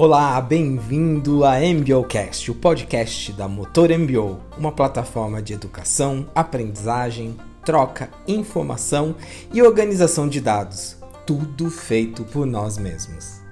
Olá, bem-vindo a MBOcast, o podcast da Motor MBO, uma plataforma de educação, aprendizagem, troca, informação e organização de dados, tudo feito por nós mesmos.